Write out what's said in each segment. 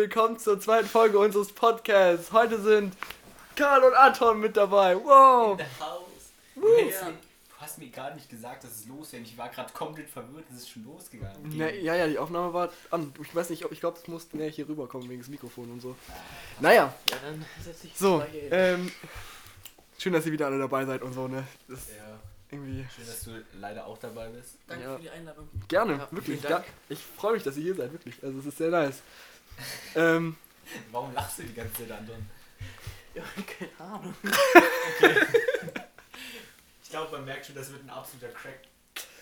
willkommen zur zweiten Folge unseres Podcasts. Heute sind Karl und Anton mit dabei. Wow! In der Haus. Du, hast mir gerade nicht gesagt, dass es losgeht. Ich war gerade komplett verwirrt, es ist schon losgegangen. Ne, ja, ja, die Aufnahme war an. Ich weiß nicht, ob ich glaube, es musste näher hier rüberkommen wegen des Mikrofons und so. Naja, Ja, dann setz dich so. mal hier hin. Ähm, schön, dass ihr wieder alle dabei seid und so, ne? Das Ja, irgendwie. schön, dass du leider auch dabei bist. Danke ja. für die Einladung. Gerne, Ja, wirklich. ich freue mich, dass ihr hier seid, wirklich. Also, es ist sehr nice. Ähm, Warum lachst du die ganze Zeit, Anton? Ja, keine Ahnung. Ich glaube, man merkt schon, das wird ein absoluter Crack.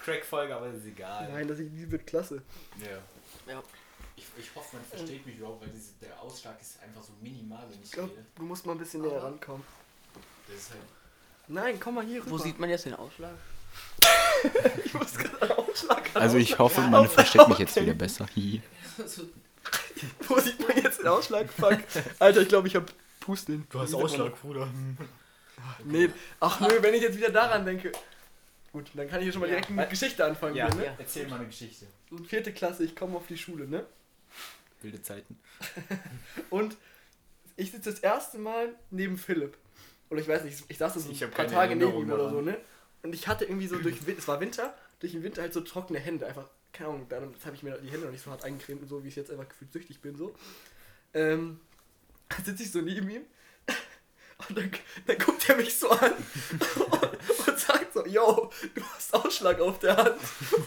Crack-Folge, aber das ist egal. nein, das wird klasse. Ja. Ja. Ich, ich hoffe, man versteht mich überhaupt, weil diese, der Ausschlag ist einfach so minimal, wenn ich Ich glaube, rede. du musst mal ein bisschen näher rankommen. Das ist halt. Nein, komm mal hier rüber. Wo sieht man jetzt den Ausschlag? ich muss gerade einen Ausschlag Also ich hoffe, man versteht mich jetzt wieder wieder besser. Wo sieht man jetzt den Ausschlag? Fuck. Alter, ich glaube, ich habe Pusteln. Du hast Ausschlag, Bruder. das? Nee, ach nö, wenn ich jetzt wieder daran denke. Gut, dann kann ich hier schon mal Ja. direkt mit Geschichte anfangen. Ja, Hier, ne? Ja. erzähl mal eine Geschichte. Vierte Klasse, ich komme auf die Schule, ne? Wilde Zeiten. Und ich sitze das erste Mal neben Philipp. Oder ich weiß nicht, ich saß so Ich ein paar Tage neben ihm oder so, ne? Und ich hatte irgendwie so durch, es war Winter, durch den Winter halt so trockene Hände. Einfach, keine Ahnung, dann habe ich mir die Hände noch nicht so hart eingecremt und so, wie ich jetzt einfach gefühlt süchtig bin, so. Ähm, dann sitze ich so neben ihm und dann, dann guckt er mich so an und, und sagt so, yo, du hast Ausschlag auf der Hand.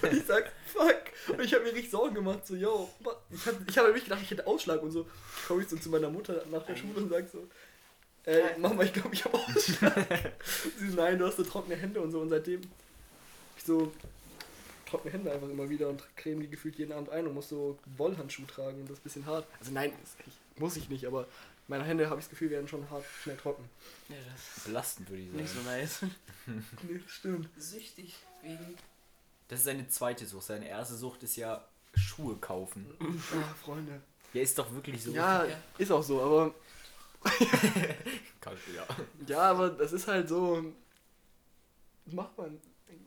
Und ich sag, fuck. Und ich habe mir richtig Sorgen gemacht, so, yo, ich habe ich hab wirklich gedacht, ich hätte Ausschlag und so. Komme ich so zu meiner Mutter nach der Schule und sag so, äh, Mama, ich glaube, ich habe Ausschlag. Sie so, nein, du hast so trockene Hände und so. Und seitdem ich so trockene Hände einfach immer wieder und creme die gefühlt jeden Abend ein und muss so Wollhandschuh tragen und das ist ein bisschen hart. Also nein, ich, muss ich nicht, aber meine Hände, habe ich das Gefühl, werden schon hart schnell trocken. Ja, das Belastend, würde ich ist nicht so sagen. nice. Nee, das stimmt. Süchtig wegen. Das ist seine zweite Sucht. Seine erste Sucht ist ja Schuhe kaufen. Ah, Freunde. Ja, ist doch wirklich so. Ja, Ja. ist auch so, aber Kann- ja. ja, aber das ist halt so. Das macht man.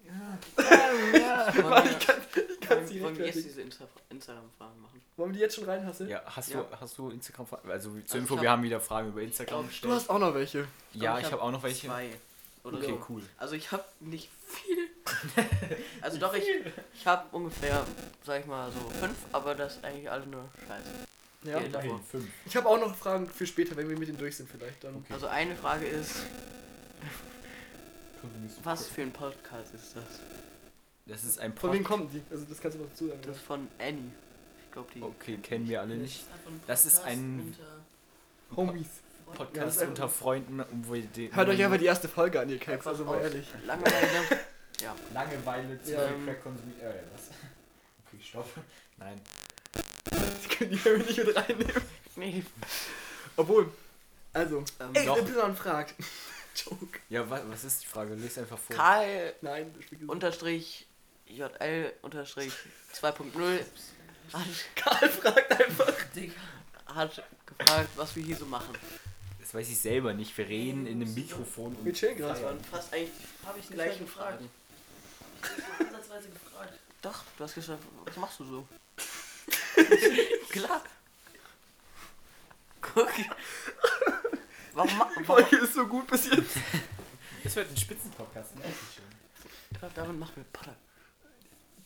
Ja. Wollen Mann, wir, ich kann ich kann's wollen, nicht wollen wir jetzt diese Insta Instagram-Fragen machen? Wollen wir die jetzt schon reinhasseln? Ja, hast Ja. du, hast du Instagram? Also zur Also Info, ich wir hab- haben wieder Fragen über Instagram glaub, gestellt. Du hast auch noch welche. ja, Aber ich habe auch noch welche. Zwei. Oder Okay, so. cool. Also ich habe nicht viel. also doch, ich, ich habe ungefähr, sag ich mal, so fünf, aber das ist eigentlich alle nur Scheiße. Ja. Ja. Immerhin fünf. Ich habe auch noch Fragen für später, wenn wir mit denen durch sind vielleicht dann. Okay. Also eine Frage ist, was für ein Podcast ist das? Das ist ein Von wem kommen die? Also das kannst du noch dazu sagen. Das ist von Annie. Ich glaube die. Okay, kennen wir alle nicht. Das ist ein Homies. Ja, Podcast ein- unter Freunden, um wo ihr den- Hört euch einfach die erste Folge an, ihr Einfach also mal ehrlich. Langeweile. ja. Langeweile zu Ja. Crack konsumieren. Äh, was? Okay, stopp. Nein. Das können die irgendwie nicht mit reinnehmen. Nee. Obwohl, also, Ähm, ey, doch. Y fragt. Joke. Ja, wa was ist die Frage? Lies einfach vor. Karl Nein, gesagt. unterstrich JL unterstrich 2.0 hat, Karl fragt einfach. hat gefragt, was wir hier so machen. Das weiß ich selber nicht. Wir reden in einem Mikrofon Wir chillen gerade. Das waren fast eigentlich Habe ich die nicht gleichen gefragt. Fragen. Ich habe ansatzweise gefragt. Doch, du hast gesagt, was machst du so? Klar. Guck. Warum warum, Folge ist so gut bis jetzt. Das wird ein Spitzenpodcast, merke ich schon. Damit machen wir Pada.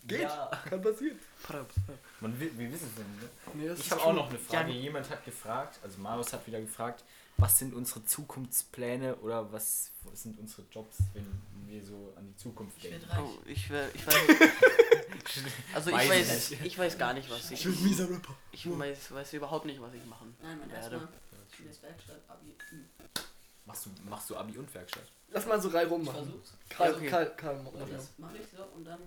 Geht. Ja. Kann passieren. Pada. Man, will- wir wissen es nicht, ne? Nee, Ich habe auch noch eine Frage. Ja. Jemand hat gefragt, also Marius hat wieder gefragt, was sind unsere Zukunftspläne oder was sind unsere Jobs, wenn wir so an die Zukunft Ich werde denken? reich. Oh, ich, wär, ich weiß. Also ich Weiß weiß, ich weiß gar nicht, was ich. Ich bin ein mieser Rapper. Ich weiß, weiß überhaupt nicht, was ich machen Nein, mein werde. Schönes Werkstatt, Abi. Hm. Machst du, machst du Abi und Werkstatt? Lass mal so Reihe Ich rummachen. versuch's. Karl, Ja, okay. Karl, Karl, mach Und das mache ich so und dann.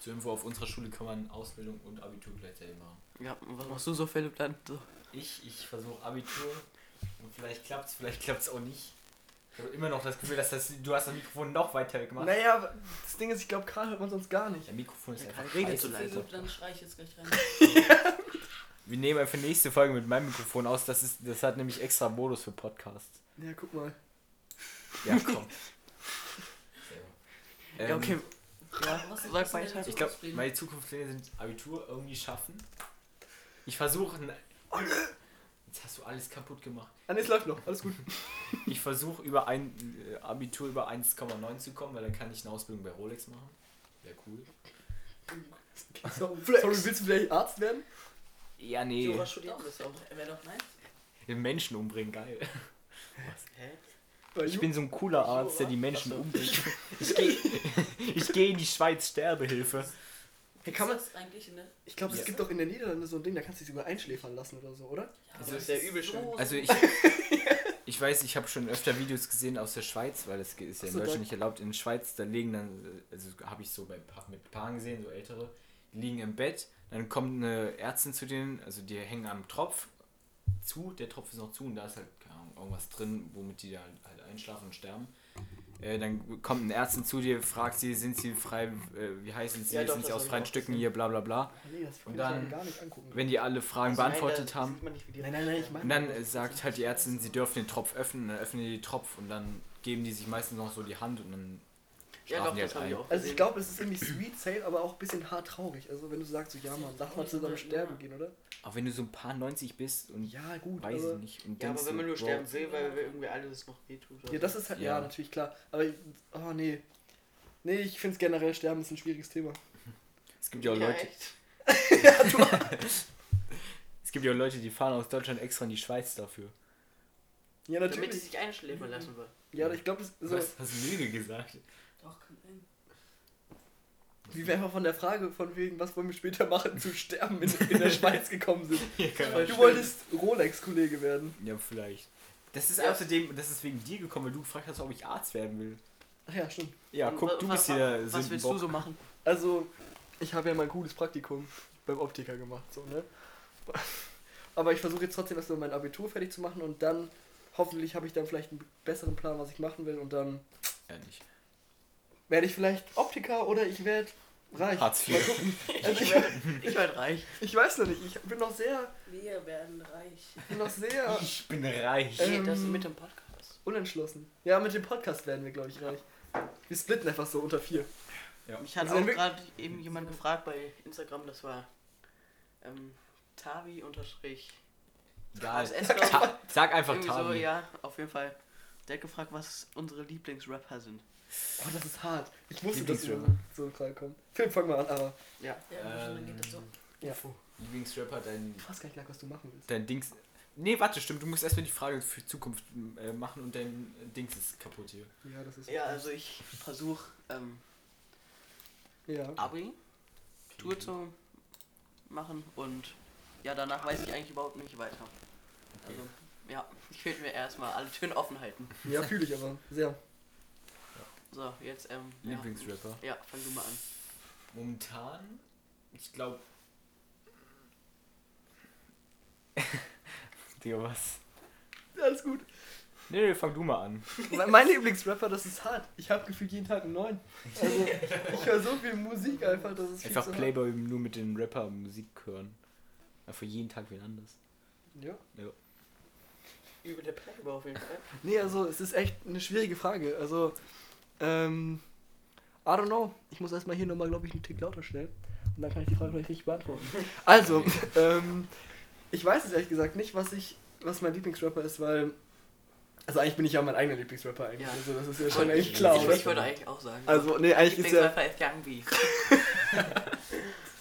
Zur Info, auf unserer Schule kann man Ausbildung und Abitur gleichzeitig machen. Ja, und was machst du so, Philipp, dann? So. Ich, ich versuche Abitur und vielleicht klappt's, vielleicht klappt's auch nicht. Ich habe immer noch das Gefühl, dass das, du hast das Mikrofon noch weiter gemacht. Naja, aber das Ding ist, ich glaube, Karl hört man sonst gar nicht. Der Mikrofon ist Ja, einfach Karl redet scheiße. so leise. Dann schrei ich jetzt gleich rein. Wir nehmen einfach nächste Folge mit meinem Mikrofon aus. Das, ist, das hat nämlich extra Modus für Podcasts. Ja, guck mal. Ja, komm. Ja, Ähm, okay. Ja, Was sind- sag weiter. Ich glaube, meine Zukunftspläne sind Abitur irgendwie schaffen. Ich versuche Jetzt hast du alles kaputt gemacht. Ah, es läuft noch. Alles gut. Ich versuche über ein äh, Abitur über 1,9 zu kommen, weil dann kann ich eine Ausbildung bei Rolex machen. Wäre cool. So, sorry, willst du vielleicht Arzt werden? Ja, So nee. was studiert das auch. Wäre doch nice. Den Menschen umbringen, geil. Hä? Weil Ich bin so ein cooler Arzt, der die Menschen Achso. umbringt. Ich gehe ich geh in die Schweiz Sterbehilfe. Hey, kann man, Ist das eigentlich eine. ich glaube, es Ja. gibt doch in den Niederlanden so ein Ding, da kannst du dich sogar einschläfern lassen oder so, oder? Ja, Also aber ist ja es übel schön. so- Also ich, ich weiß, ich habe schon öfter Videos gesehen aus der Schweiz, weil das ist ja in Deutschland nicht erlaubt. In der Schweiz, da liegen dann, also habe ich so bei mit Paaren gesehen, so ältere, liegen im Bett, dann kommt eine Ärztin zu denen, also die hängen am Tropf zu, der Tropf ist noch zu und da ist halt keine Ahnung, irgendwas drin, womit die halt, halt einschlafen und sterben. Äh, dann kommt eine Ärztin zu dir, fragt sie, sind sie frei, äh, wie heißen sie, Ja, doch, sind sie aus freien Stücken hier, bla bla bla. Ah, nee, das Und dann-. Wenn die alle Fragen Also nein, beantwortet da haben, nein, nein, nein, ich und dann äh, sagt halt die Ärztin, sie dürfen den Tropf öffnen, dann öffnen die den Tropf und dann geben die sich meistens noch so die Hand und dann Ja, doch, das habe ich auch Also ich glaube, es ist irgendwie sweet, safe, aber auch ein bisschen hart traurig. Also wenn du sagst, so, ja man, lass mal zusammen sterben gehen, oder? Auch wenn du so ein paar 90 bist und Ja, gut, weiß aber... ich nicht. Und Ja, aber wenn man nur sterben will, weil irgendwie alles noch wehtut. oder Ja, das ist halt, ja, Ja. natürlich klar. Aber, ich- oh nee. Nee, ich finde generell Sterben ist ein schwieriges Thema. Es gibt ja auch Ja, Leute, echt? es gibt ja auch Leute, die fahren aus Deutschland extra in die Schweiz dafür. Ja, Damit sie natürlich. sich einschläfern lassen wollen. Ja, ich glaube, so, Was hast du Lüge gesagt? Doch, kann sein. wie wir einfach von der Frage von wegen, was wollen wir später machen, zu sterben in, in der Schweiz gekommen sind. Voll Du wolltest Rolex-Kollege werden. Ja, vielleicht. Das ist Ja. außerdem, das ist wegen dir gekommen, weil du gefragt hast, ob ich Arzt werden will. Ach ja, stimmt. Ja, Und guck, du bist hier wa- der Was willst du so machen? Also, ich habe ja mal ein cooles Praktikum beim Optiker gemacht, so, ne? Aber ich versuche jetzt trotzdem erstmal mein Abitur fertig zu machen und dann, hoffentlich habe ich dann vielleicht einen besseren Plan, was ich machen will und dann Ja, nicht. Werde ich vielleicht Optiker oder ich werde reich. Hartz IV. Mal gucken. Also ich, Ich werd reich. ich weiß noch nicht, ich bin noch sehr, Wir werden reich. ich bin noch sehr Ich bin reich. Ähm, das mit dem Podcast. unentschlossen. Ja, mit dem Podcast werden wir, glaube ich, reich. Wir splitten einfach so unter vier. Mich hat Also auch gerade eben jemand gefragt bei Instagram, das war ähm, Tavi unterstrich Egal. Ta sag einfach Irgendwie so, Tabi. ja, auf jeden Fall. Der hat gefragt, was unsere Lieblingsrapper sind. Oh, das ist hart. Ich wusste, dass wir Lieblingsrapper. so gerade kommen. Philipp, fang mal an, aber Ja. Ja, dann geht das so. ja. Lieblingsrapper, dein, Ich weiß gar nicht, was du machen willst. dein Dings. Nee, warte, stimmt. Du musst erstmal die Frage für Zukunft äh, machen und dein Dings ist kaputt hier. Ja, das ist. Ja, also ich versuche ähm, Ja. Abi, Tour zu machen und ja, danach weiß ich eigentlich überhaupt nicht weiter. Also, ja, ich will mir erstmal alle Türen offen halten. Ja, fühle ich aber sehr. So, jetzt, ähm, ja. Lieblingsrapper. Ja, fang du mal an. Momentan, ich glaube. Digga, was? Ja, alles gut. Nee, nee, fang du mal an. Mein Lieblingsrapper, das ist hart. Ich habe gefühlt jeden Tag einen neuen. Also, ich höre so viel Musik einfach, das ist viel Einfach zu Playboy nur mit den Rapper Musik hören. Einfach jeden Tag wieder anders. hart. Ja. Über der Playboy auf jeden Fall. Nee, also, es ist echt eine schwierige Frage. Also, ähm. I don't know. Ich muss erstmal hier nochmal, glaube ich, einen Tick lauter stellen. Und dann kann ich die Frage vielleicht richtig beantworten. Also, ähm. Ich weiß es ehrlich gesagt nicht, was ich. Was mein Lieblingsrapper ist, weil. Also, eigentlich bin ich ja mein eigener Lieblingsrapper eigentlich. Ja. Also, das ist ja schon eigentlich klar, ich, oder? ich würde eigentlich auch sagen. Also, nee, eigentlich ist ja. Lieblingsrapper ist Young B.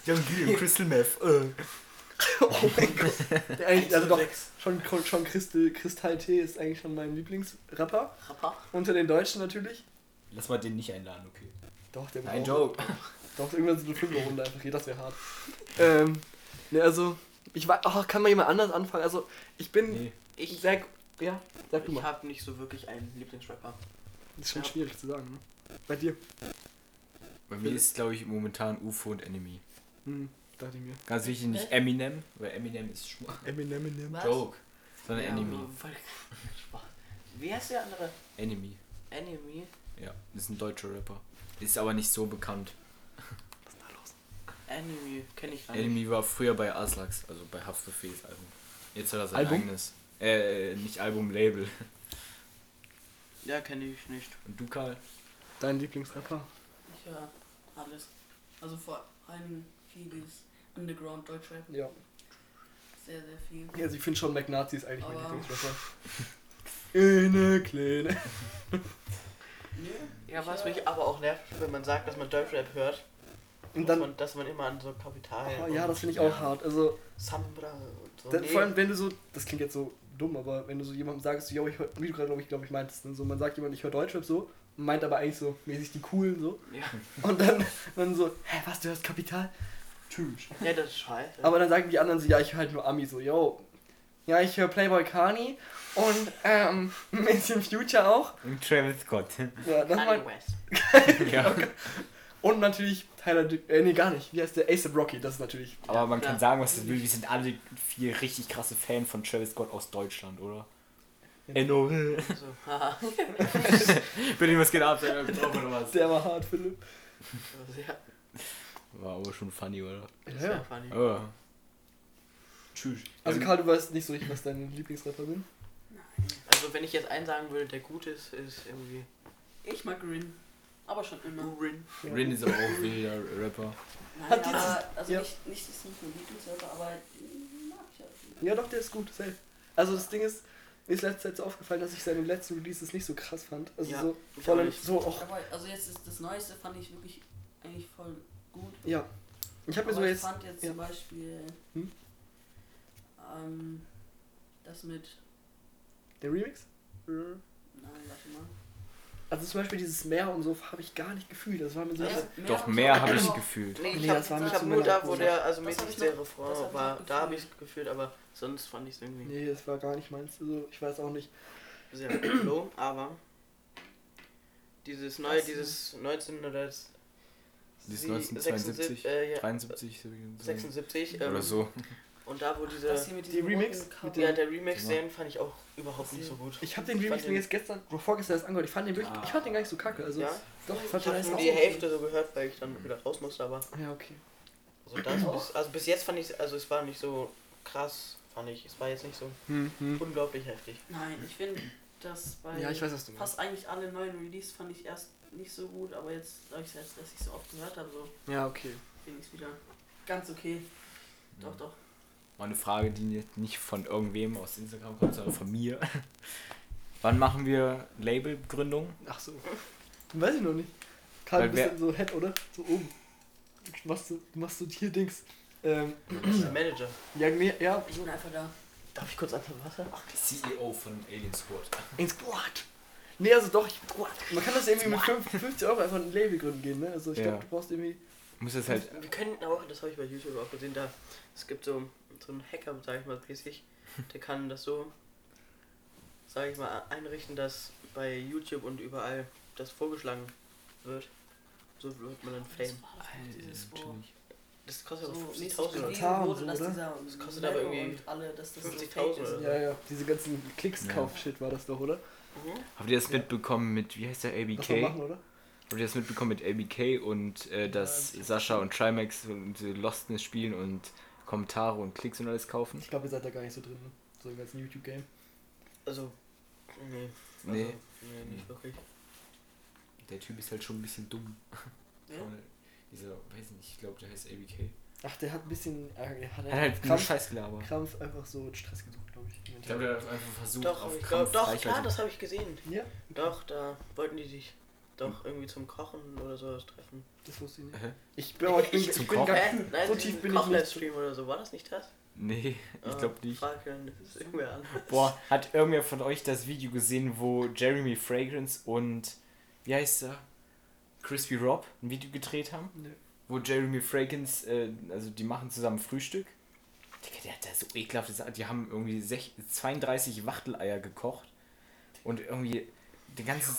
Young B und Crystal Meth. Äh. Oh mein Gott. Eigentlich, also doch, schon, schon Christel, Kristall T ist eigentlich schon mein Lieblingsrapper. Rapper. Unter den Deutschen natürlich. Lass mal den nicht einladen, okay. Doch, der Ein Joke. Doch, irgendwann so eine Fünferrunde einfach hier, das wäre hart. Ähm, ne, also, ich weiß, ach, kann mal jemand anders anfangen? Also, ich bin Nee. Ich, sehr, ja, sag du ich mal. habe nicht so wirklich einen Lieblingsrapper. Das ist schon ja. schwierig zu sagen, ne? Bei dir? Bei mir ist, glaube ich, momentan UFO und Enemy. Hm, dachte ich mir. Ganz wichtig, nicht Eminem, weil Eminem ist schwach. Eminem, Eminem. Was? Joke. Sondern Ja, Enemy. Wie heißt der andere? Enemy. Enemy. Ja, das ist ein deutscher Rapper. Ist aber nicht so bekannt. Was ist da los? Enemy, kenne ich gar nicht. Enemy war früher bei Aslax, also bei Haftbefehls Album. Jetzt hat er sein Album? eigenes. Äh, nicht Album, Label. Ja, kenne ich nicht. Und du, Karl? Dein Lieblingsrapper? Ich höre alles. Also vor allem vieles Underground Deutschrap. Ja. sehr, sehr viel. Also ich finde schon McNazi ist eigentlich mein Aber- Lieblingsrapper. Eine kleine. Nö. Ja, was ich, mich aber auch nervt, wenn man sagt, dass man Deutschrap hört, Und dass, dann, man, dass man immer an so Kapital oh, ja, das finde ich auch Ja. hart. Also Sambra und so. dann, Nee. vor allem wenn du so, das klingt jetzt so dumm, aber wenn du so jemandem sagst, yo, ich hör, wie du gerade glaube ich, glaub ich meintest, ne, so man sagt jemand, ich höre Deutschrap so, meint aber eigentlich so mäßig die coolen so. ja. Und dann, dann so, hä, was, du hörst Kapital? Tschüss. ja, das ist scheiße. Aber dann sagen die anderen so, ja, ich höre halt nur Ami so, yo. Ja, ich höre Playboy Carney und ähm, ein bisschen Future auch. Und Travis Scott. Ja, West. ja. und natürlich Tyler, äh, nee, gar nicht. Wie heißt der? Ace Rocky, das ist natürlich. Aber man kann Ja. sagen, was das will. Wir sind alle vier richtig krasse Fans von Travis Scott aus Deutschland, oder? Enno. So, haha. Bin ich was geht ab, oder was? Der war hart, Philipp. ja, War aber schon funny, oder? das ja. funny. Oh. Tschüss. Also Karl, du weißt nicht so richtig, was deine Lieblingsrapper sind? Nein. Also wenn ich jetzt einen sagen würde, der gut ist, ist irgendwie Ich mag Rin. Aber schon immer. Rin. Ja. Rin ist aber auch wilder Rapper. Nein, Hat aber, also ja. nicht, nicht, ist nicht mein Lieblingsrapper, aber mag ich auch. Ja, doch, der ist gut, safe. Also das Ding ist, mir ist letzte Zeit so aufgefallen, dass ich seine letzten Releases nicht so krass fand. Also Ja, so ich vor allem nicht. so auch, Aber also jetzt ist das Neueste fand ich wirklich eigentlich voll gut. ja. Ich habe mir so ich jetzt, fand jetzt ja. zum Beispiel Hm? Ähm, das mit. der Remix? Nein, warte mal. Also zum Beispiel dieses Meer und so habe ich gar nicht gefühlt. Das war mir so... Mehr- Doch, so. habe ich gefühlt. Nee, Nee, ich habe war mir hab nur da, wo der, also mäßig der Refrain war, da habe ich gefühlt. es gefühlt, aber sonst fand ich es irgendwie Nee, das war gar nicht meins. Also ich weiß auch nicht. sehr low, aber dieses neue, Das- dieses 19 oder das Dieses sie- 1972, 76, äh, ja, 73 so- 76 ähm, oder so. Und da wo diese Das hier mit Die diesem Remix mit ja der Remix Genau. den fand ich auch überhaupt nicht so gut. Ich habe den Remix den- jetzt gestern, oder vorgestern erst angehört. Ich fand den wirklich, ich fand den gar nicht so kacke. Also Ja? doch, ich Ich fand den nur die. Hälfte so gehört, weil ich dann wieder raus musste, aber Ja, okay. also, das bis, also bis jetzt fand ich also es war nicht so krass, fand ich. Es war jetzt nicht so Hm, hm. unglaublich heftig. Nein, ich finde, dass bei Ja, ich weiß, was du meinst. fast eigentlich alle neuen Release fand ich erst nicht so gut, aber jetzt, dadurch, dass dass ich so oft gehört habe, so Ja, okay. finde ich es wieder ganz okay. Doch, doch. Mal eine Frage, die jetzt nicht von irgendwem aus Instagram kommt, sondern von mir. Wann machen wir Labelgründung? Ach so. Weiß ich noch nicht. Karl, Weil du bist so Head, oder? So oben. Du machst du, du machst du hier Dings. Ähm, der Manager. ja, nee, ja. Ich bin einfach da. Darf ich kurz einfach Wasser? CEO von Alien Squad. In Squad. Nee, also doch, ich, man kann das irgendwie mit 5 50 Euro einfach ein Label gründen gehen, ne? Also ich Ja. glaube, du brauchst irgendwie. Muss das halt. Wir könnten auch, das habe ich bei YouTube auch gesehen, da es gibt so, so einen Hacker, sag ich mal, mäßig, der kann das so, sag ich mal, einrichten, dass bei YouTube und überall das vorgeschlagen wird. So wird man dann Fame. Dieses, wo Chillig. Das kostet so aber mäßig 50.000 oder bewiesen Tarn, wurde, so, dass dieser Das kostet aber irgendwie und alle, dass das so 50.000 fake ist. oder so. Ja, ja, diese ganzen Klicks-Kauf-Shit war das doch, oder? Mhm. Habt ihr das Ja. mitbekommen mit, wie heißt der, Was ABK? machen, oder? Habt ihr das mitbekommen mit ABK und äh, dass Ja, Sascha und Trimax und äh, Lostness spielen und Kommentare und Klicks und alles kaufen? Ich glaube, ihr seid da gar nicht so drin, ne? So im ganzen YouTube-Game. Also, nee. Also, Nee. nee, nicht wirklich. Der Typ ist halt schon ein bisschen dumm. Ja? Dieser, weiß nicht, ich glaube, der heißt ABK. Ach, der hat ein bisschen. äh, Er hat Er hat halt Krampf, Scheiß gelabert. Krampf einfach so Stress gesucht, glaube ich. Ich glaube, der hat einfach versucht, Doch, auf ich Krampf glaub, doch, klar, das habe ich gesehen. Ja, Doch, da wollten die sich doch irgendwie zum Kochen oder sowas treffen. das wusste ich nicht. Hä? Ich bin, aber, ich Ich ich zum bin Kochen? gar, Hä? Nein, so tief bin ich nicht. Oder so, war das nicht das? Nee, ich Ah, glaube nicht. Frag dann, das ist irgendwer an. Boah, hat irgendwer von euch das Video gesehen, wo Jeremy Fragrance und, wie heißt er? Crispy Rob ein Video gedreht haben? Nö. Wo Jeremy Fragrance, äh, also die machen zusammen Frühstück. Digga, der hat da so ekelhafte Sachen. Die haben irgendwie sech- 32 Wachteleier gekocht. Und irgendwie den ganzen.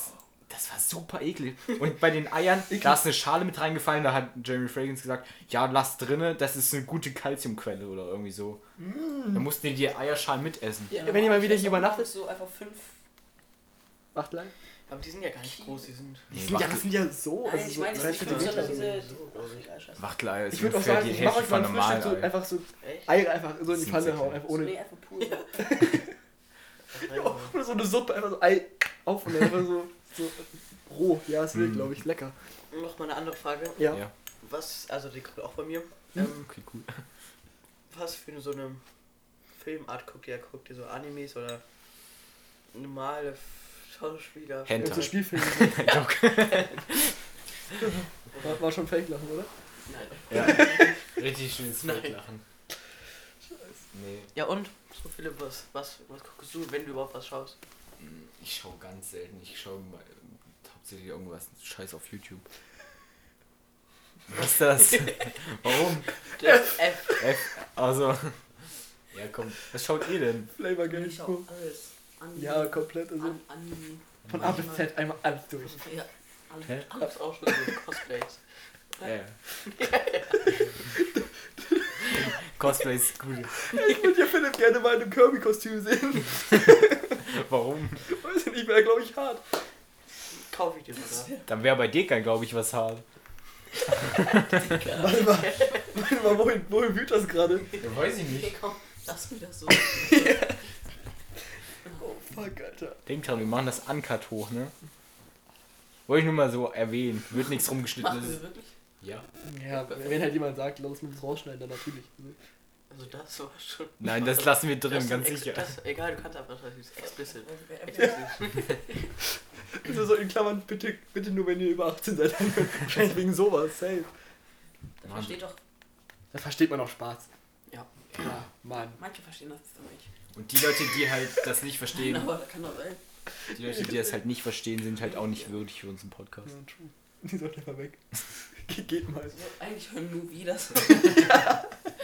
Das war super eklig. Und bei den Eiern, da ist eine Schale mit reingefallen, da hat Jeremy Fragrance gesagt, ja, lass drinne, das ist eine gute Kalziumquelle oder irgendwie so. Da mussten die die Eierschalen mitessen. Ja, dann wenn ihr mal wieder hier übernachtet. So einfach fünf. Macht lang. Aber die sind ja gar nicht groß, die sind. Die sind ja, das sind ja so. Nein, also ich so meine, drei ich sondern so. diese. so. Wachteleier ist Ich würde auch sagen, die ich mache euch mal ein Frühstück so, einfach so Echt? Eier einfach so in die Pfanne hauen, einfach ohne, Nee, einfach pur. Ja, oder so eine Suppe, einfach so Ei auf und dann einfach so, so roh. Ja, ist wild, Mm. glaube ich, lecker. Noch mal eine andere Frage. Ja. Ja, Was, also die kommt auch bei mir. Hm? Ähm, okay, cool. was für so eine Filmart guckt ihr? Guckt ihr so Animes oder normale Schauspieler? Hentai. Und so Spielfilme. war, war schon Fake-Lachen, oder? Nein. Ja. Richtig schönes Nein. Lachen. Nee, Ja und? So Philipp, was, was, was guckst du, wenn du überhaupt was schaust? Ich schaue ganz selten. Ich schaue mal, äh, hauptsächlich irgendwas Scheiß auf YouTube. Was ist das? Warum? Das F. F. Also. Ja, komm. Was schaut ihr denn? Flavor Ich Game. schau alles. Anime. Ja, komplett. Also An, Anime. von A bis Z einmal alles durch. Ja, alles. Hä? Auch schon so Cosplays. Ja. Cosplay ist gut. Ich würde ja Philipp gerne mal in einem Kirby-Kostüm sehen. Warum? Weiß ich nicht, wäre glaube ich hart. Kauf ich dir sogar. Dann wäre bei Dekern, glaube ich, was hart. Warte mal, warte mal wohin, wohin wühlt das gerade? Ja, weiß ich Okay, komm, lass mir das so. Oh fuck, Alter. Denk dran, wir machen das Uncut hoch, ne? Wollte ich nur mal so erwähnen. Wird nichts rumgeschnitten. Machen Das wir wirklich? ja. Ja, wenn halt jemand sagt, lass uns das rausschneiden, dann natürlich. Also das war schon. Nein, das lassen wir drin, das ganz sicher. Das, egal, du kannst einfach das ist explicit. Also so in Klammern, bitte, bitte nur, wenn ihr über 18 seid. Wahrscheinlich wegen sowas, safe. Da Mann. versteht doch, Da versteht man auch Spaß. Ja. Ja, Mann. manche verstehen das dann nicht. Und die Leute, die halt das nicht verstehen, Nein, aber kann doch sein. die Leute, die das halt nicht verstehen, sind halt auch nicht würdig für unseren Podcast. Ja, true. Die sollte einfach weg. Ge- Geht mal. Also, eigentlich hören nur wir das.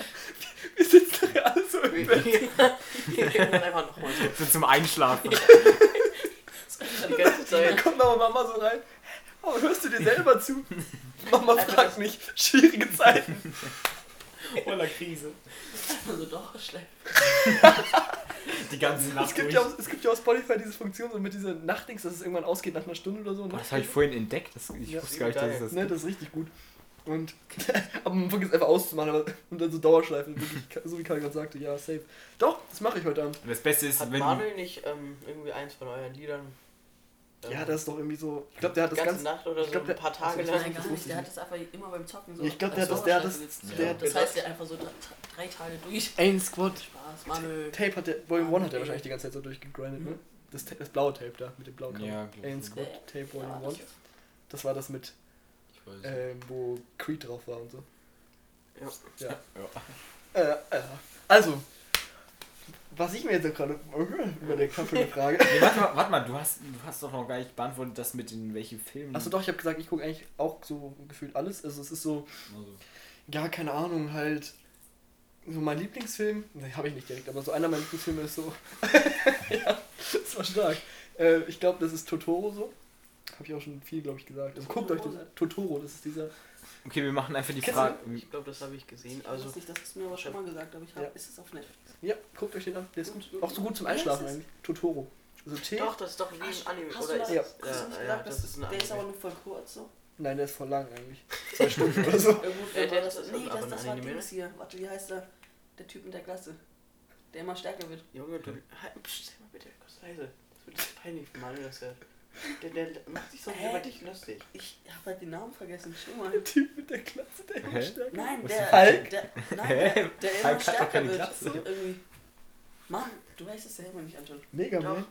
Wir sitzen ja alle so im Bett. Wir reden dann einfach nochmal so. So zum Einschlafen. Die ganze Da Zeit. kommt aber Mama so rein. Oh, hörst du dir selber zu? Mama fragt mich, schwierige Zeiten. Voller Krise. Also doch, schlecht. Die ganze Nacht Es gibt, ja auch, es gibt ja auf Spotify diese Funktion so mit dieser Nachtdings, dass es irgendwann ausgeht nach einer Stunde oder so. Boah, Ne? das habe ich vorhin entdeckt. Das, ich Ja, wusste gar nicht, dass es das Ne, das ist richtig gut. Und aber man vergisst einfach auszumachen aber, und dann so Dauerschleifen, wirklich, so wie Karl gerade sagte, ja, safe. Doch, das mache ich heute Abend. Und das Beste ist, Hat wenn Manuel nicht ähm, irgendwie eins von euren Liedern? ähm, Ja, das ist doch irgendwie so. Ich glaube, der hat das ganze ganz. Nacht oder ich so glaub, ein der- paar Tage also, lang. Nein, das gar nicht. ich Der hat das einfach immer beim Zocken so. Ich glaub, der hat das- der hat das- der- gezogen. Das heißt, der einfach so drei, drei Tage durch. Ein Squad. Spaß, Manuel. Tape hat der. Volume 1 hat der wahrscheinlich die ganze Zeit so durchgegrindet, ne? Das, das blaue Tape da, mit dem blauen Cover. Ja, glaub ich. Squad Tape Volume 1. ich- Das war das mit, Ähm, wo Creed drauf war und so. Ja. Ja. Ja. Äh, äh, also, was ich mir jetzt gerade überlegt habe für eine Frage. Nee, warte mal, warte mal du, hast, du hast doch noch gar nicht beantwortet, das mit in welche Filmen. Achso, doch, ich habe gesagt, ich gucke eigentlich auch so gefühlt alles. Also, es ist so, Also, ja, keine Ahnung, halt. So mein Lieblingsfilm, ne, habe ich nicht direkt, aber so einer meiner Lieblingsfilme ist so. ja, das war stark. Äh, ich glaube, das ist Totoro so. Habe ich auch schon viel, glaube ich, gesagt. Also, guckt euch das an. Totoro, das ist dieser. okay, wir machen einfach die Frage. Ich glaube, das habe ich gesehen. Ich Also, weiß nicht, das hast du mir aber schon mal gesagt, aber ich hab, Ja. ist es auf Netflix. Ja, guckt euch den an. Der ist gut. Auch so gut zum Einschlafen eigentlich. Totoro. Also T. doch, das ist doch wie ein Anime. Hast Oder du, das, Ja. hast du ja, nicht ja, gesagt, das dass, ist ein der ist aber Anime. nur voll kurz so? Nein, der ist voll lang eigentlich. Zwei Stunden oder so. Ja, gut, Äh, der das? Nee, das, das war Anime, Dings hier. Warte, wie heißt der? Der Typ in der Klasse. Der immer stärker wird. Junge, du. Halt, pst, sei mal bitte kurz leise. Das wird jetzt peinlich für Manuel, dass er. Der, der macht sich so Hä? über dich lustig. Ich hab halt den Namen vergessen. Schau mal. Der Typ mit der Klasse, der immer Hä? stärker Nein, der, Hulk? der, nein, Hä? der, der immer Hulk hat doch stärker keine wird. Glatze. So irgendwie. Mann, du weißt es selber nicht anschauen. Mega Doch. Man.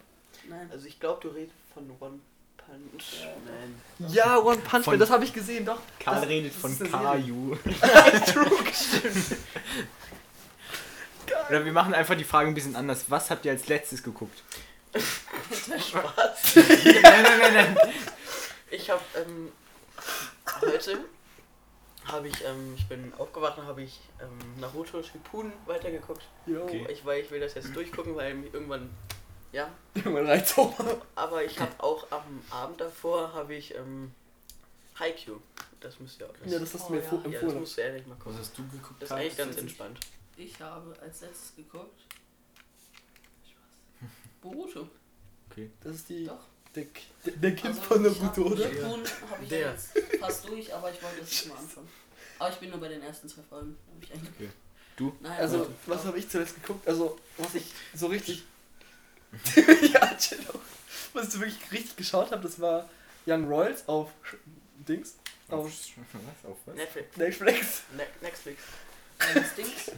Nein. Also, ich glaube, du redest von One Punch Ja. Man. Ja, One Punch Von- Man, das habe ich gesehen, doch. Karl Das- redet das von ist eine Kaju. True. Oder wir machen einfach die Frage ein bisschen anders. Was habt ihr als letztes geguckt? Der Spaß. nein, nein, nein, nein. Ich habe ähm, heute habe ich ähm, ich bin aufgewacht und habe ich ähm, Naruto Shippuden weitergeguckt. Jo. Okay. Ich weil ich will das jetzt durchgucken, weil mich irgendwann ja. Irgendwann reizt auch. Aber ich habe auch am Abend davor habe ich ähm, Haikyuu. Das müsst ihr auch Ja, das hast Oh, du mir ja. empf- ja, das empfohlen. musst du ehrlich mal Was gucken. hast du geguckt? Das ist eigentlich ganz entspannt. Ich habe als letztes geguckt. Boruto. Okay. Das ist die, Doch. der, der, der Kind Also, von ich Naruto, hab- oder? Shippuden habe ich Der. jetzt fast durch, aber ich wollte es nicht mal anfangen. Aber ich bin nur bei den ersten zwei Folgen. Hab ich eigentlich. Okay. Du? Nein, Also, warte. was habe ich zuletzt geguckt? Also, was ich so richtig. ja, doch. Was ich wirklich richtig geschaut habe, das war Young Royals auf Sch- Dings. Auf, Auf was? Auf was? Netflix. Netflix. Ne Netflix. Das Dings.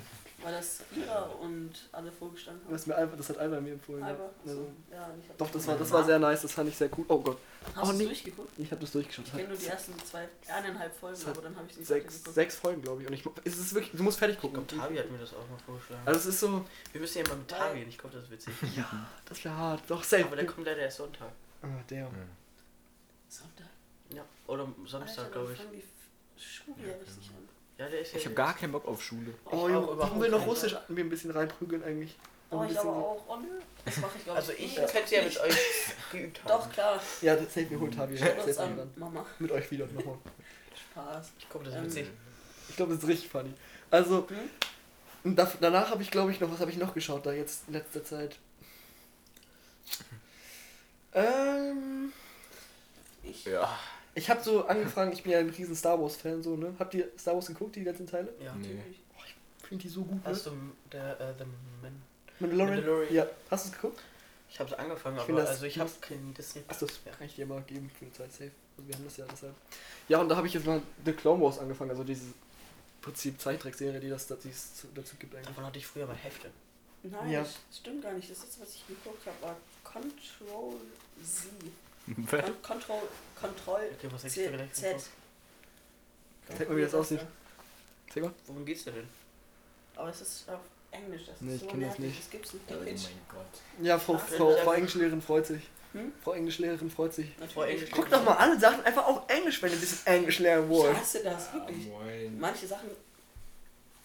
Weil das Ira und alle vorgestanden haben. Das, mir Alba, das hat Alba mir empfohlen. ja. Alba? Also, Ja, ich hab doch, das war, das war sehr nice, das fand ich sehr cool. Oh Gott, Hast Oh, du nee. durchgeguckt? ich habe das durchgeschaut. Ich kenne nur die ersten zwei, eineinhalb Folgen, aber dann habe ich nicht sechs, sechs Folgen, glaube ich. Und ich, es ist wirklich, du musst fertig Ich gucken. glaube, Tavi hat mir das auch mal vorgeschlagen. Also es ist so, wir müssen ja mal mit Tavi gehen, ich glaube, das ist witzig. ja, das wäre hart. Doch, safe. Aber der kommt leider erst Sonntag. Ah, der. Sonntag. Ja. Oder Samstag, glaube ich. Schule ja richtig an. Ja, der ist ja Ich habe gar keinen Bock auf Schule. Oh, auch Junge, warum will noch. Russisch mir ein bisschen reinprügeln eigentlich? Oh, Ein ich bisschen- aber auch. Oh nö, das mache ich glaube Also ich nie. könnte ja mit euch geübt haben. Doch, klar. Ja, das safe, wir holen Tavi. Uns Safe an, ran. Mama. Mit euch wieder nochmal. Spaß. Ich glaube, das ist Ähm, witzig. Ich glaube, das ist richtig funny. Also, Hm? da, danach habe ich, glaube ich, noch, was habe ich noch geschaut da jetzt in letzter Zeit? Ähm, Ich. Ja. Ich habe so angefangen, ich bin ja ein riesen Star Wars Fan, so, ne? Habt ihr Star Wars geguckt, die ganzen Teile? Ja. Nee. Natürlich. Finde die so gut, ne? Hast du der, äh, The Man? Mandalorian? Mandalorian. Ja. Hast du es geguckt? Ich habe es angefangen, Ich aber das- also ich habe kein Disney. Achso, das Ja. kann ich dir mal geben für eine Zeit safe. Also wir haben das ja deshalb. Ja, und da habe ich jetzt mal The Clone Wars angefangen, also diese Prinzip Zeichentrickserie, die das zu- dazu gibt eigentlich. Davon hatte ich früher mal Hefte. Nein, Ja. das stimmt gar nicht. Das letzte, was ich geguckt habe, war Control Z. Control, Control Okay, was ich Z. Zeig mal, wie das aussieht. Zeig mal. Worum geht's da denn? Aber es ist auf Englisch. Das Nee, ist ich so kenn das nervig. nicht. Das gibt's nicht Oh mein. Gott. Ja, Frau, Frau. Frau Englischlehrerin freut sich. Hm? Frau Englischlehrerin freut sich. Englisch- Guck doch mal, alle Sachen einfach auf Englisch, wenn ihr ein bisschen Englisch lernen Ich wollt. hasse das, wirklich. Moin. Manche Sachen,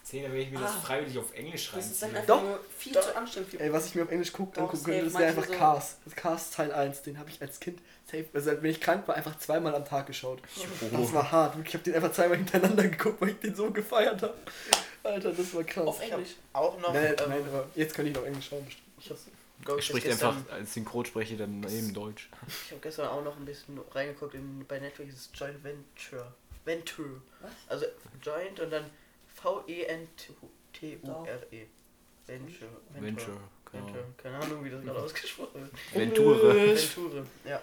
Zehner, wenn ich mir das Ah. freiwillig auf Englisch das ist dann einfach Doch. nur viel Doch. zu anstrengend. Für Ey, was ich mir auf Englisch guck, Doch, angucken könnte, das wäre einfach so- Cars. Das Cars Teil 1, den habe ich als Kind safe, also wenn ich krank war, einfach zweimal am Tag geschaut. Das war hart. Ich habe den einfach zweimal hintereinander geguckt, weil ich den so gefeiert habe. Alter, das war krass. auf Englisch. Auch noch. Nein, ähm, nein, aber jetzt kann ich noch Englisch schauen. bestimmt. Ich gestern, einfach als Synchronsprecher dann eben Deutsch. Ich habe gestern auch noch ein bisschen reingeguckt in, bei Netflix ist Joint Venture. Venture. Was? Also Joint und dann V-E-N-T-U-R-E. Venture. Venture. Genau. Venture. Keine Ahnung, wie das gerade ausgesprochen wird. Venture. Venture. Ja.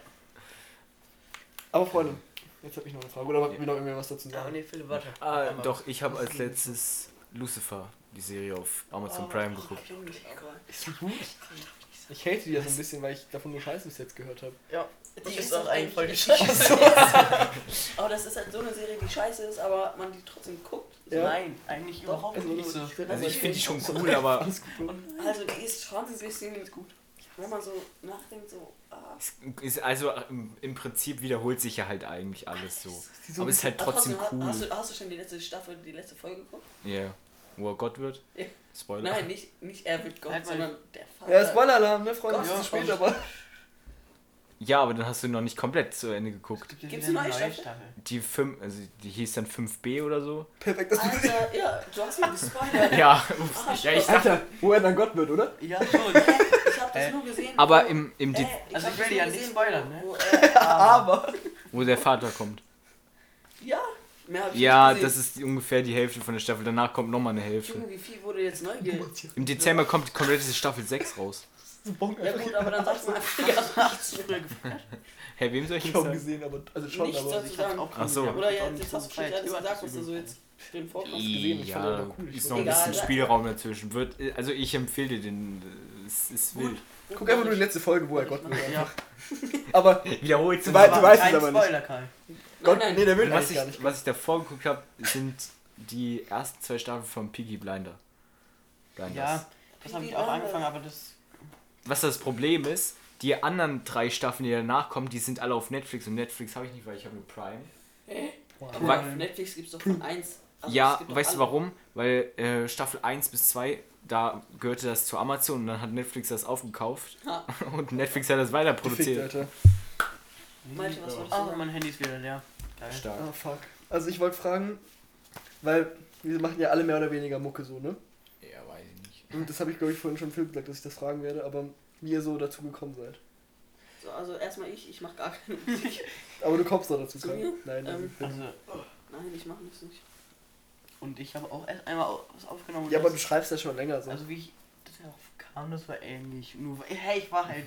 Aber Freunde, jetzt habe ich noch eine Frage. Oder wollt ihr noch irgendwas dazu Ah, sagen? nee, Philipp, warte. Ah, doch, ich habe als letztes Lucifer, die Serie auf Amazon Oh, Prime geguckt. Aber Ist die gut? Ich hate die ja so ein bisschen, weil ich davon nur Scheiße bis jetzt gehört habe. Ja, Die ist ist auch eigentlich voll scheiße. Aber das ist halt so eine Serie, die scheiße ist, aber man die trotzdem guckt. Ja. Nein, eigentlich Doch, überhaupt also nicht so. Also ich finde die schon cool, aber gut. Und also die ist schon ein bisschen gut. Wenn man so nachdenkt, so, ah. ist also im, Prinzip wiederholt sich ja halt eigentlich alles so. So Aber es ist halt trotzdem cool. Hast du, hast du schon die letzte Staffel, die letzte Folge geguckt? Ja. Wo er Gott wird? Ja. Spoiler. Nein, nicht, nicht er wird Gott, Halt mal- sondern der Vater. Ja, Spoiler-Alarm, ne, Freunde? Gott, Es ja, spät, aber. Ja, aber dann hast du noch nicht komplett zu Ende geguckt. Gibt's eine neue Staffel? Die 5, also die hieß dann 5b oder so. Perfekt, gesehen Alter, ja, du hast mir gespoilert. Ja, Ah, ja ich dachte, Alter, wo er dann Gott wird, oder? Ja, schon. Ich hab das Äh, nur gesehen. aber wo- im, im äh, Also hab ich das will ja nicht spoilern, ne? Wo, Aber. wo der Vater kommt. ja, mehr hab ich Ja, nicht das ist ungefähr die Hälfte von der Staffel. Danach kommt nochmal eine Hälfte. Junge, wie viel wurde jetzt neu. Im Dezember kommt die komplette Staffel 6 raus. Ja gut, aber dann sagt man einfach nichts. Hä, wem soll ich Ich sagen? gesehen, aber. Also schon, Nichts aber. dazu sagen. Ach so. Oder ja, jetzt hast du schon alles gesagt, was du so jetzt drin vorkommst. gesehen, ich den Ja, cool. Ich ist noch ein bisschen Spielraum dazwischen. Wird, also ich empfehle dir den. Es ist wild. Guck einfach nur die letzte Folge, wo er Gott wird. Ja, Aber. Wiederholt Du du weißt es aber nicht. Spoiler, Kai. Gott, nein. nee, der will was ich, gar nicht. was ich davor geguckt habe, sind die ersten zwei Staffeln von Piggy Blinder. Blinders. Ja, das habe ich auch angefangen, aber das. Was das Problem ist, die anderen drei Staffeln, die danach kommen, die sind alle auf Netflix und Netflix habe ich nicht, weil ich habe nur Prime. Aber Weil- auf Netflix gibt's doch von 1. Also es ja, gibt weißt du warum? Weil äh, Staffel 1 bis 2, da gehörte das zu Amazon und dann hat Netflix das aufgekauft Ha. und Netflix hat das weiter Gefickt, produziert. Alter. Malte, was wolltest du Ah, sagen? mein Handy ist wieder leer. Geil. Stark. Ah, fuck. Also ich wollte fragen, weil wir machen ja alle mehr oder weniger Mucke so, ne? Ja, weiß ich nicht. Und das habe ich, glaube ich, vorhin schon Phil gesagt, dass ich das fragen werde, aber wie ihr so dazu gekommen seid. So, also erstmal ich, ich mach gar keine Musik. Aber du kommst doch dazu, Zu Kai. mir? Nein, also Ähm, Phil. Also, Nein, ich mach das nicht. und ich habe auch erst einmal au- was aufgenommen. und Ja, aber du das- schreibst ja schon länger so. Also wie ich darauf kam, das war ähnlich. Nur, hey, ich war halt.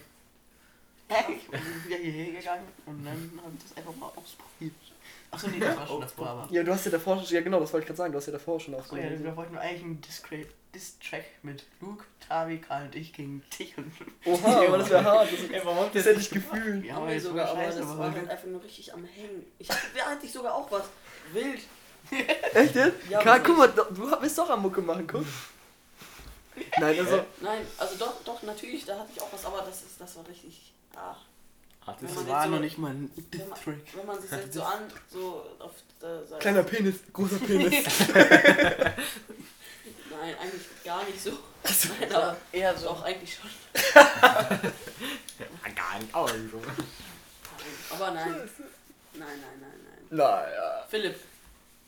Ich bin wieder hierher gegangen und dann habe ich das einfach mal ausprobiert. Achso, nee, das war schon davor, aber. ja, du hast ja davor schon, ja genau, das wollte ich gerade sagen, du hast ja davor schon Achso, ja, wir wollten eigentlich einen Discrete Diss-Track mit Luke, Tavi, Karl und ich gegen dich und Oha, aber das wäre hart. Das, Ey, warum das hätte ich gefühlt. Ja, Haben aber sogar, aber das war wir- halt einfach nur richtig am Hängen. Ich hatte, da hatte ich sogar auch was. Wild. Echt jetzt? Ja, Karl, guck mal, du bist doch am Mucke machen, guck. Nein, also. Nein, also doch, doch, natürlich, da hatte ich auch was, aber das ist, das war richtig. Ah, Hat Wenn Das war so- noch nicht mal ein wenn man, Diss-Track. wenn man sich jetzt so an, so auf der Seite. Kleiner Penis, großer Penis. Nein, eigentlich gar nicht so. Also, Nein, aber Eher so. doch eigentlich schon. ja, gar nicht, aber so. Aber nein. Nein, nein, nein, nein. naja. Philipp,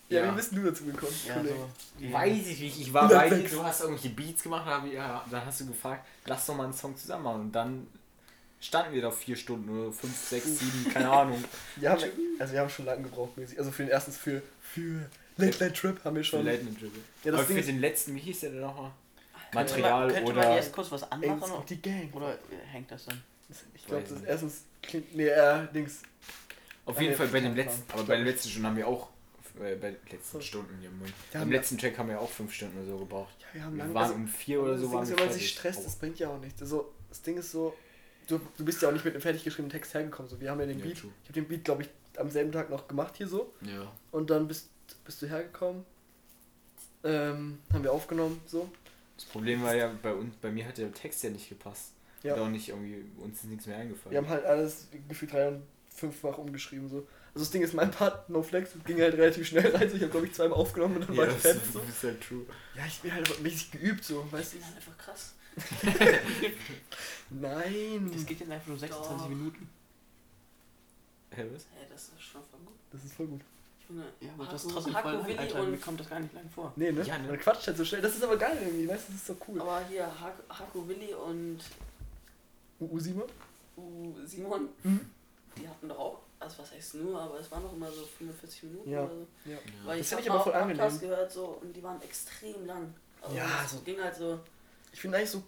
Ja, Ja. wie bist du dazu gekommen? Ja, so. Weiß ich nicht, ich war bei dir, du hast irgendwelche Beats gemacht, hab ich, ja, dann hast du gefragt, lass doch mal einen Song zusammen machen. Und dann standen wir da vier Stunden oder fünf, sechs, sieben, keine Ahnung. Wir haben, also wir haben schon lange gebraucht, mäßig. Also für den ersten, für, für Late Night Trip haben wir Für schon. Late Night Dribble. Ja, das Aber Ding für ist- den letzten, wie hieß der denn nochmal? Könnte Material man, könnte man oder. erst kurz was anmachen of the Gang. oder äh, hängt das dann? Ich glaube, das nicht. erstens klingt. Nee, äh, Dings. Auf jeden ja, Fall bei den klar, letzten, aber bei den letzten Stunden haben wir auch, äh, bei den letzten. Stunden hier im Mund. Ja, Im wir- letzten Track haben wir auch fünf Stunden oder so gebraucht. Ja, wir haben Wir lange. waren Also, um vier oder das so Ding waren ist, wir wenn man sich stresst, Oh. das bringt ja auch nichts. Also, das Ding ist so. Du, du bist ja auch nicht mit einem fertig geschriebenen Text hergekommen. So, wir haben ja den Ja, Beat. true. Ich habe den Beat, glaube ich, am selben Tag noch gemacht hier so. Ja. Und dann bist, bist du hergekommen. Ähm, haben wir aufgenommen, so. Das Problem war ja, bei uns, bei mir hat der Text ja nicht gepasst. Ja. Und auch nicht irgendwie, uns ist nichts mehr eingefallen. Wir haben halt alles gefühlt drei und fünffach umgeschrieben, so. Also das Ding ist, mein Part, No Flex, ging halt relativ schnell rein. So. Ich habe, glaube ich, zweimal aufgenommen und dann war ja, ich das fertig, so. ist halt true. Ja, ich bin halt aber mäßig geübt, so, das weißt ist halt einfach krass. Nein. Das geht dann einfach nur 26 Doch. Minuten. Hä, was? Hey, das ist schon voll gut. Das ist voll gut. Junge, Ja, aber das ist Haku- trotzdem Haku voll lang, Willi Alter. Mir und kommt das gar nicht lang vor. Nee, ne? Ja, ne? Man quatscht halt so schnell. Das ist aber geil irgendwie, weißt du? Das ist so cool. Aber hier, Haku, Haku Willi und U Simon? U Simon, Mhm. die hatten doch auch, also was heißt nur, aber es waren noch immer so 45 Minuten Ja. oder so. Ja. Weil Das ich habe ich aber voll angenehm. gehört so und die waren extrem lang. Also Ja, es so- ging halt so Ich finde eigentlich so,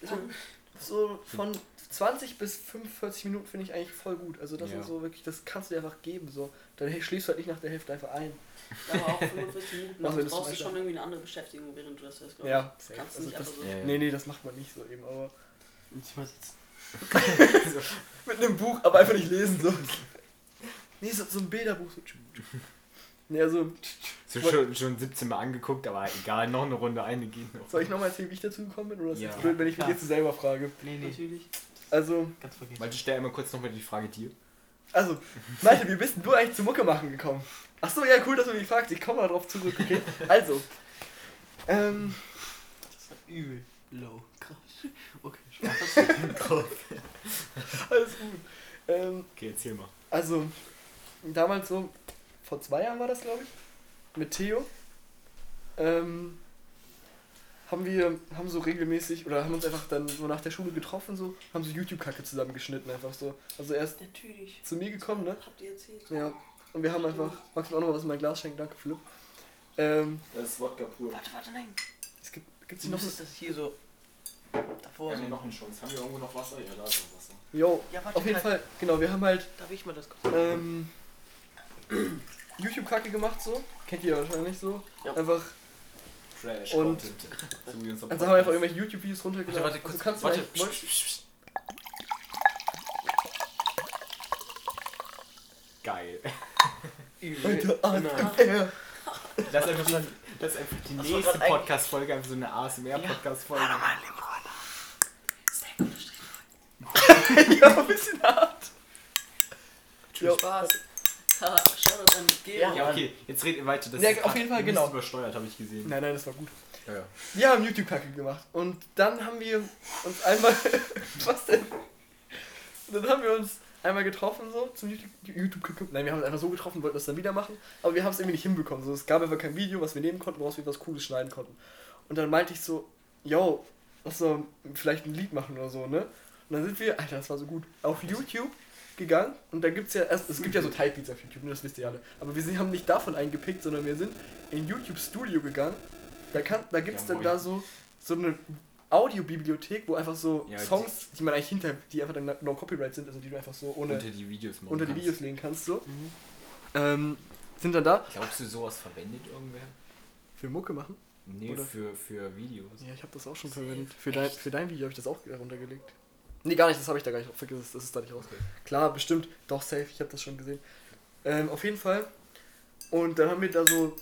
so, so von 20 bis 45 Minuten finde ich eigentlich voll gut. Also das Ja. ist so wirklich, das kannst du dir einfach geben. So. Dann schläfst du halt nicht nach der Hälfte einfach ein. Ja, aber auch 45 Minuten. Also brauchst du schon irgendwie eine andere Beschäftigung, während du das hörst, glaub Ja, ich. safe. Kannst du Also nicht das, einfach so. Ja, ja. Nee, nee, das macht man nicht so eben, aber. Ich mal sitzen. Mit einem Buch, aber einfach nicht lesen. So. Nee, so, so ein Bilderbuch. So. Nee, also, So schon, schon 17 Mal angeguckt, aber egal, noch eine Runde, eine geht noch. soll ich nochmal erzählen, wie ich dazu gekommen bin? Oder ist es Ja. jetzt blöd, wenn ich mich Klar. jetzt selber frage? Nee, nee, Natürlich. Also, ganz vergessen. Malte, stell einmal kurz nochmal die Frage dir. also, Malte, wie bist denn du eigentlich zu Mucke machen gekommen? Achso, ja, cool, dass du mich fragst. Ich komme mal drauf zurück, okay? Also, ähm, Das war übel low. Krass. Okay, Spaß. alles gut. Ähm, Okay, erzähl mal. Also, damals so, vor zwei Jahren war das, glaube ich, mit Theo, ähm, haben wir, haben so regelmäßig, oder haben uns einfach dann so nach der Schule getroffen, so, haben so YouTube-Kacke zusammengeschnitten, einfach so. Also er ist Natürlich. zu mir gekommen, ne? Habt ihr erzählt? Ja. Und wir haben einfach, magst du auch noch was in mein Glas schenken? Danke, Philipp. Ähm, Das ist Wodka pur. Warte, warte, nein. es gibt, gibt's hier noch musstest das hier so davor Ja, so. nee, noch einen Schuss. Haben wir irgendwo noch Wasser? Ja, da ist noch Wasser. Jo, Ja, auf jeden halt. Fall, genau, wir haben halt Darf ich mal das kurz? ähm, YouTube-Kacke gemacht, so. Kennt ihr wahrscheinlich so. Ja. Einfach Trash. Und- Content. Also haben wir einfach irgendwelche YouTube-Videos runtergeladen. Warte, warte, kurz. also kannst warte. wolltest- Geil. Alter, Nein. ASMR. Das ist einfach die, das ist einfach die Das nächste Podcast-Folge, einfach so eine ASMR-Podcast-Folge. ja, ein bisschen hart. Jo. Spaß. Shoutout an Gero. Ja. Ja, okay, jetzt redet ihr weiter. Das Ja, ist auf jeden Fall, genau. übersteuert, habe ich gesehen. Nein, nein, das war gut. Ja, ja. Wir haben YouTube-Kacke gemacht. Und dann haben wir uns einmal. was denn? Und dann haben wir uns einmal getroffen, so zum YouTube- YouTube-Kacke. Nein, wir haben uns einfach so getroffen, wollten das dann wieder machen. Aber wir haben es irgendwie nicht hinbekommen. So, es gab einfach kein Video, was wir nehmen konnten, woraus wir was Cooles schneiden konnten. Und dann meinte ich so, yo, lass doch vielleicht ein Lied machen oder so, ne? Und dann sind wir, Alter, das war so gut, auf YouTube gegangen und da gibt's ja erst, es gibt ja so Typebeats auf YouTube, ne, das wisst ihr alle. Aber wir haben nicht davon eingepickt, sondern wir sind in YouTube Studio gegangen. Da, kann, da gibt's Ja, dann da so, so eine Audiobibliothek, wo einfach so Ja, Songs, die man eigentlich hinter, die einfach dann no copyright sind, also die du einfach so ohne Unter die Videos machen unter die. Videos legen kannst, so. Mhm. Ähm, sind dann da Glaubst du, sowas verwendet irgendwer? für Mucke machen. Nee, Oder? für, für Videos. Ja, ich habe das auch schon verwendet. Für dein, für dein Video habe ich das auch runtergelegt. Nee, gar nicht, das habe ich da gar nicht. Vergiss es, das ist da nicht raus. Klar, bestimmt. Doch, safe, ich habe das schon gesehen. Ähm, auf jeden Fall. Und dann haben wir da so,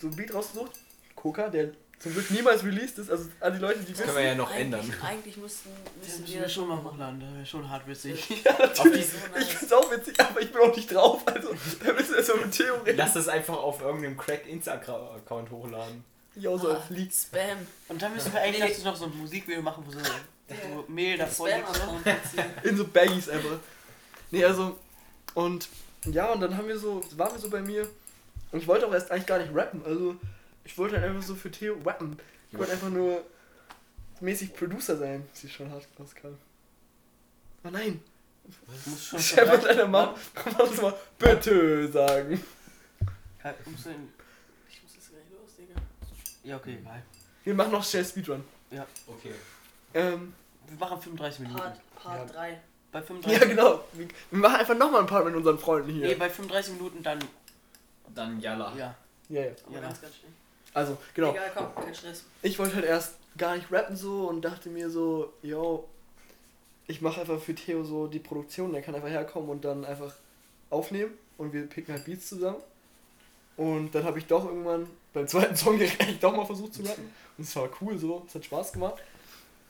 so ein Beat rausgesucht. Coca, der zum Glück niemals released ist. Also an die Leute, die Das wissen. können wir ja noch eigentlich, ändern. Eigentlich müssten, müssen wir das schon mal hochladen, das wäre schon hart witzig. Ja, natürlich. Ich nice. find's auch witzig, aber ich bin auch nicht drauf. Also, da müssen wir so mit Theo reden. Lass das einfach auf irgendeinem cracked Instagram-Account hochladen. Ja, so Ah, als Leak. Oh, Spam. Und dann müssen wir eigentlich dazu noch so ein Musikvideo machen, wo so, wo Mehl davor. In so Baggies einfach. Nee, also. Und ja, und dann haben wir so, waren wir so bei mir. Und ich wollte auch erst eigentlich gar nicht rappen. Also, ich wollte halt einfach so für Theo rappen. Ich wollte einfach nur mäßig Producer sein. Das ist schon hart rauskam. Oh nein. Muss schon deiner Mom. Komm, mal bitte sagen. Ja, musst du Ich muss jetzt gleich los, Digga. ja, okay, egal. Wir machen noch schnell Speedrun. Okay. Ähm, Wir machen 35 Minuten. Part, Part Ja. 3. Bei ja, 35 genau. Wir, machen einfach nochmal ein paar mit unseren Freunden Nee, hier. bei 35 Minuten dann. Dann Jalla. Ja. Ja, ja. Aber Ja. ganz, ganz schnell. Also, genau. Egal, komm, kein Stress. ich wollte halt erst gar nicht rappen so und dachte mir so, yo, ich mache einfach für Theo so die Produktion, der kann einfach herkommen und dann einfach aufnehmen und wir picken halt Beats zusammen. Und dann habe ich doch irgendwann beim zweiten Song direkt doch mal versucht zu rappen und es war cool so, es hat Spaß gemacht.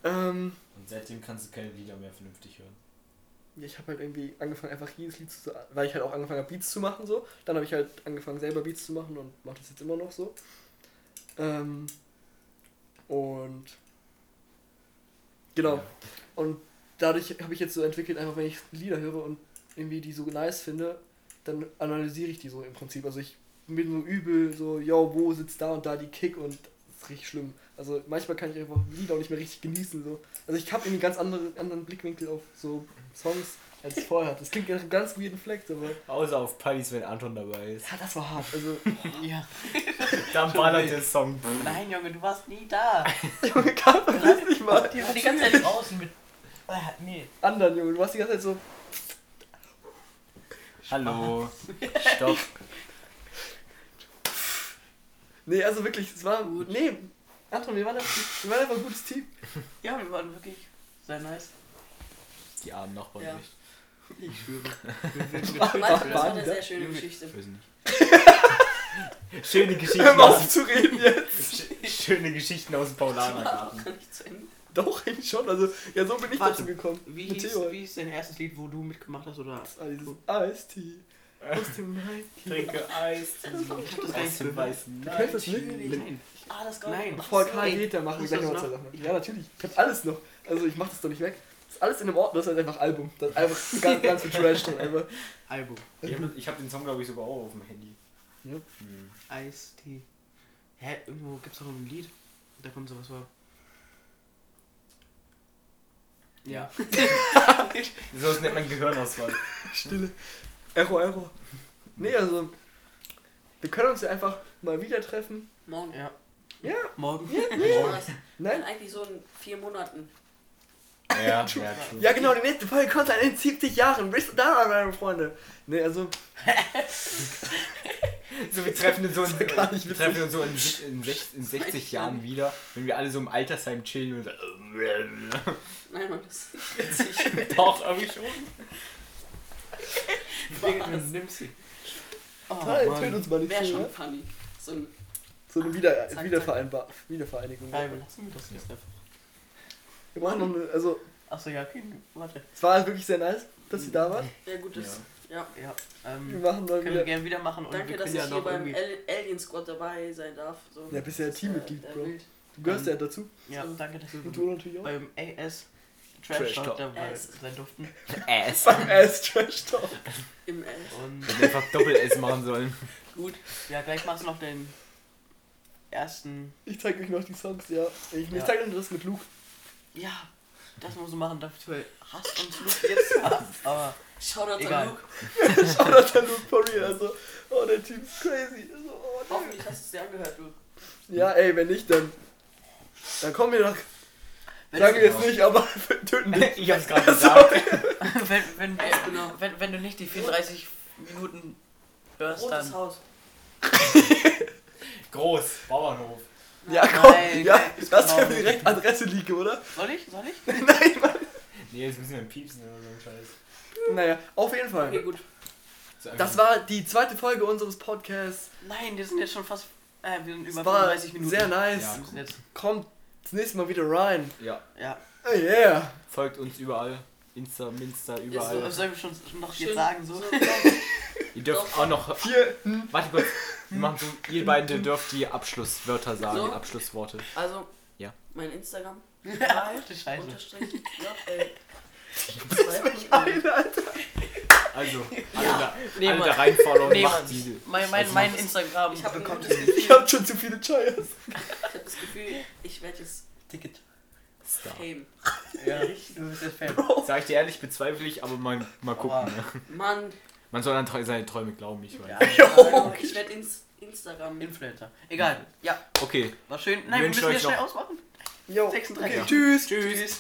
Ähm, Und seitdem kannst du keine Lieder mehr vernünftig hören. ja, ich habe halt irgendwie angefangen einfach jedes Lied zu, weil ich halt auch angefangen habe Beats zu machen so, dann habe ich halt angefangen selber Beats zu machen und mache das jetzt immer noch so. Ähm, und genau. Ja. Und dadurch habe ich jetzt so entwickelt, einfach wenn ich Lieder höre und irgendwie die so nice finde, dann analysiere ich die so im Prinzip. Also ich bin so übel, so, yo, wo sitzt da und da die Kick und das ist richtig schlimm. Also manchmal kann ich einfach Lieder auch nicht mehr richtig genießen. So. Also ich habe irgendwie einen ganz anderen, anderen Blickwinkel auf so Songs, als ich vorher hatte. Das klingt nach einem ganz weirden Flex, aber Außer auf Partys, wenn Anton dabei ist. ja, das war hart. Also, Ja. Dann ballert der Song. Nein, Junge, du warst nie da. Junge, kann man das nicht mal. Die war die ganze Zeit draußen mit. Ah, nee. Anderen, Junge, du warst die ganze Zeit so, Hallo. Stopp. Nee, also wirklich, es war, Gut. nee, Anton, wir waren einfach, wir waren einfach ein gutes Team. Ja, wir waren wirklich sehr nice. Die armen Nachbarn Ja. nicht. Ich schwöre. Das war, das war eine sehr schöne. Geschichte. Ich weiß nicht. Schöne Geschichten Hör mal auf aus, zu reden jetzt. sch- schöne Geschichten aus dem Paulanergarten. Kann ich zu Ende. Doch, eigentlich schon. Also, ja, so bin ich Warte, dazu gekommen. Wie Mit hieß, Theo. wie hieß dein erstes Lied, wo du mitgemacht hast? Oder? Ah, dieses Ice-Tea aus dem Night. Trinke Eis. Ich hab Aus nicht dem weißen Du kennst das nicht? Nein. Ah, das gar Nein. Karl geht, dann machen wir gleich noch zwei? Sachen. Ja, natürlich. Ich hab alles noch. Also, ich mach das doch nicht weg. Das ist alles in dem Ordner, das ist halt einfach Album. Das ist einfach ganz, ganz viel Trash drin. Einfach. Album. Ich habe hab den Song, glaube ich, sogar auch auf dem Handy. Ja. Hm. Ice-T. Hä, irgendwo gibt's doch ein Lied. Da kommt sowas vor. Ja. So nennt man Gehirnauswahl. Stille. Error, Error. Nee, also, wir können uns ja einfach mal wieder treffen. Morgen. Ja. Ja. Morgen. Ja, Was? Nein? Eigentlich so in vier Monaten. Ja, ja. Ja, genau, die nächste Folge kommt dann in 70 Jahren. Bis da, meine Freunde. Nee, also, So, wir treffen uns so in, gar nicht wir treffen uns so in, in, sech- in 60 Jahren wieder, wenn wir alle so im Altersheim chillen und so. Nein, Mann, das ist nicht witzig. Doch, aber schon. Nimm sie. Oh, toll, töt Mann. uns mal nicht Wäre so, schon ja? funny. So ein So eine Wieder Zack, Wiedervereinbar Wiedervereinigung. Nein, wir lassen wir das jetzt einfach. Wir machen noch eine, also, Achso, ja, okay, warte. es war wirklich sehr nice, dass sie da waren. sehr gutes. Ja. Ja, Wir ähm, machen mal können wir wieder. gerne wieder machen und Danke, wir dass ich ja hier noch beim irgendwie... Al- Alien Squad dabei sein darf. So. Ja, bist ja Das ist, Teammitglied, äh, Bro. Du gehörst Ähm, ja dazu. Ja, So. danke, dass wir Und du natürlich auch. beim AS Trash Talk dabei Ass. sein durften. Ass. Beim Ass Trash Talk. Im L. Und Hätten einfach Doppel-S machen sollen. gut, ja, gleich machst du noch den ersten... Ich zeig euch noch die Songs, ja. Ich, ich Ja. zeig euch das mit Luke. Ja, das musst du machen, dafür hast uns Luke jetzt. Aber Shoutout an Egal. Luke. Shoutout an Luke for real. Also, oh, der Typ ist crazy. Also, oh, nee. Hoffentlich hast du es dir angehört, Luke. Ja, ey, wenn nicht, dann. Dann kommen wir doch. Wenn, Sagen wir jetzt nicht, aber töten dich. Ich hab's gerade gesagt. wenn, wenn, genau. wenn, wenn du nicht die 34 Minuten hörst, Rotes dann... Haus. Groß, Bauernhof. Ja, komm, Nein, ja, nein, ist lass genau direkt Adresse liegen, oder? Soll ich? Soll ich? Nein, Mann. Nee, jetzt müssen wir piepsen oder so ein Scheiß. Naja, auf jeden Fall. Okay, gut. Das war die zweite Folge unseres Podcasts. Nein, wir sind jetzt schon fast. Äh, wir sind über Es war 35 Minuten. sehr nice. Ja. Wir müssen jetzt. Kommt das nächste Mal wieder rein. Ja. Ja. Oh yeah. Folgt uns überall. Insta, Minsta, So, überall. sollen wir schon noch jetzt sagen? So? Ihr dürft auch noch. Vier. Hm. Warte kurz. Wir machen so, ihr beide dürft die Abschlusswörter sagen, So. Abschlussworte. Also, Ja. mein Instagram. Ach du Scheiße. Unterstrich. Ja, ey. Alter. Also, alle Ja. da, Nee, alle da Nee, macht diese. Mein, mein, Also mein. Instagram Ich hab Ihr habt schon zu viele Chayas. ich habe das Gefühl, ich werde jetzt Ticket. Star. Fame. Ja, du bist der Fan. Sag ich dir ehrlich, bezweifle ich, aber mal, mal gucken. Ne? Mann, Man soll an seine Träume glauben, ich weiß. Ja. also, ich werde ins Instagram. Influencer. Egal. Ja, Okay, war schön. Nein, wir müssen wir schnell noch- ausmachen. Jo. 36. Okay. Tschüss. tschüss.